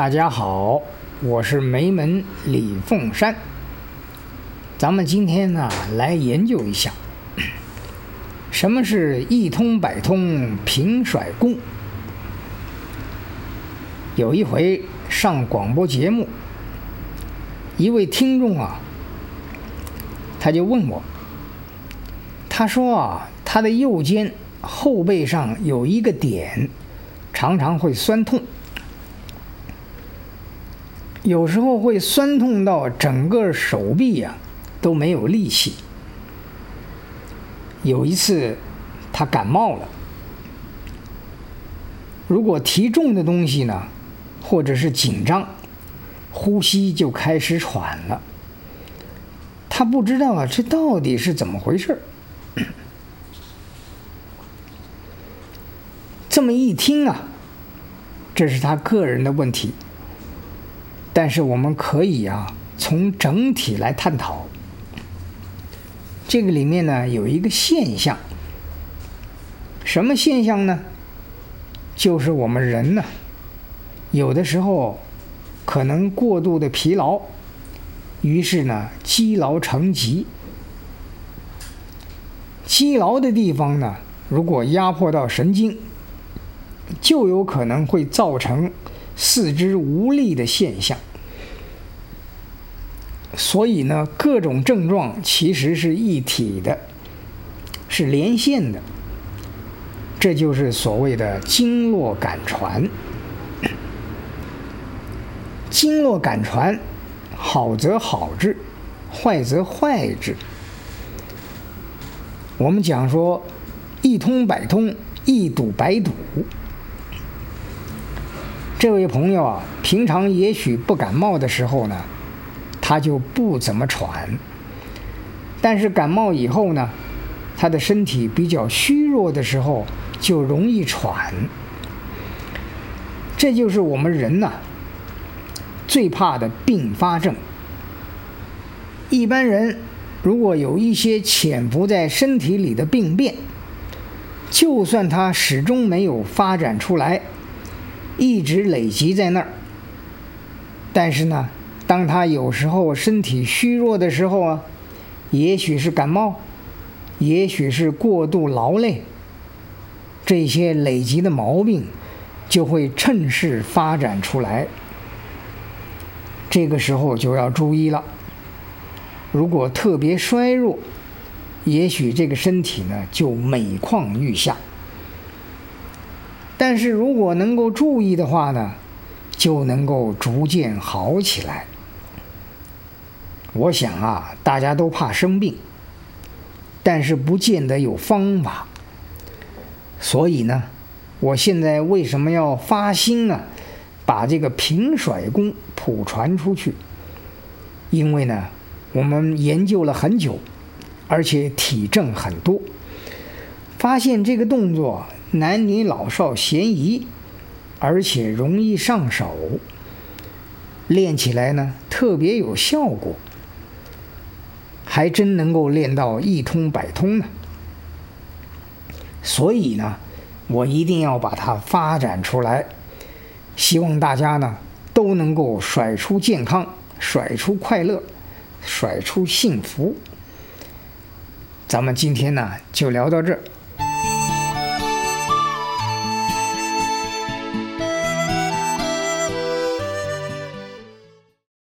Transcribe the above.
大家好，我是梅门李凤山。咱们今天呢，来研究一下，什么是一通百通平甩功。有一回上广播节目，一位听众啊，他就问我，他说啊，他的右肩后背上有一个点，常常会酸痛。有时候会酸痛到整个手臂呀、啊、都没有力气。有一次，他感冒了。如果提重的东西呢，或者是紧张，呼吸就开始喘了。他不知道啊，这到底是怎么回事？这么一听啊，这是他个人的问题。但是我们可以啊，从整体来探讨。这个里面呢，有一个现象，什么现象呢？就是我们人呢，有的时候可能过度的疲劳，于是呢，积劳成疾。积劳的地方呢，如果压迫到神经，就有可能会造成。四肢无力的现象，所以呢，各种症状其实是一体的，是连线的。这就是所谓的经络感传。经络感传，好则好治，坏则坏治。我们讲说，一通百通，一堵百堵。这位朋友啊，平常也许不感冒的时候呢，他就不怎么喘。但是感冒以后呢，他的身体比较虚弱的时候，就容易喘。这就是我们人呐，最怕的并发症。一般人如果有一些潜伏在身体里的病变，就算他始终没有发展出来。一直累积在那儿，但是呢，当他有时候身体虚弱的时候啊，也许是感冒，也许是过度劳累，这些累积的毛病就会趁势发展出来。这个时候就要注意了，如果特别衰弱，也许这个身体呢就每况愈下。但是如果能够注意的话呢，就能够逐渐好起来。我想啊，大家都怕生病，但是不见得有方法。所以呢，我现在为什么要发心呢？把这个平甩功普传出去？因为呢，我们研究了很久，而且体证很多，发现这个动作。男女老少咸宜，而且容易上手，练起来呢特别有效果，还真能够练到一通百通呢。所以呢，我一定要把它发展出来，希望大家呢都能够甩出健康，甩出快乐，甩出幸福。咱们今天呢就聊到这儿。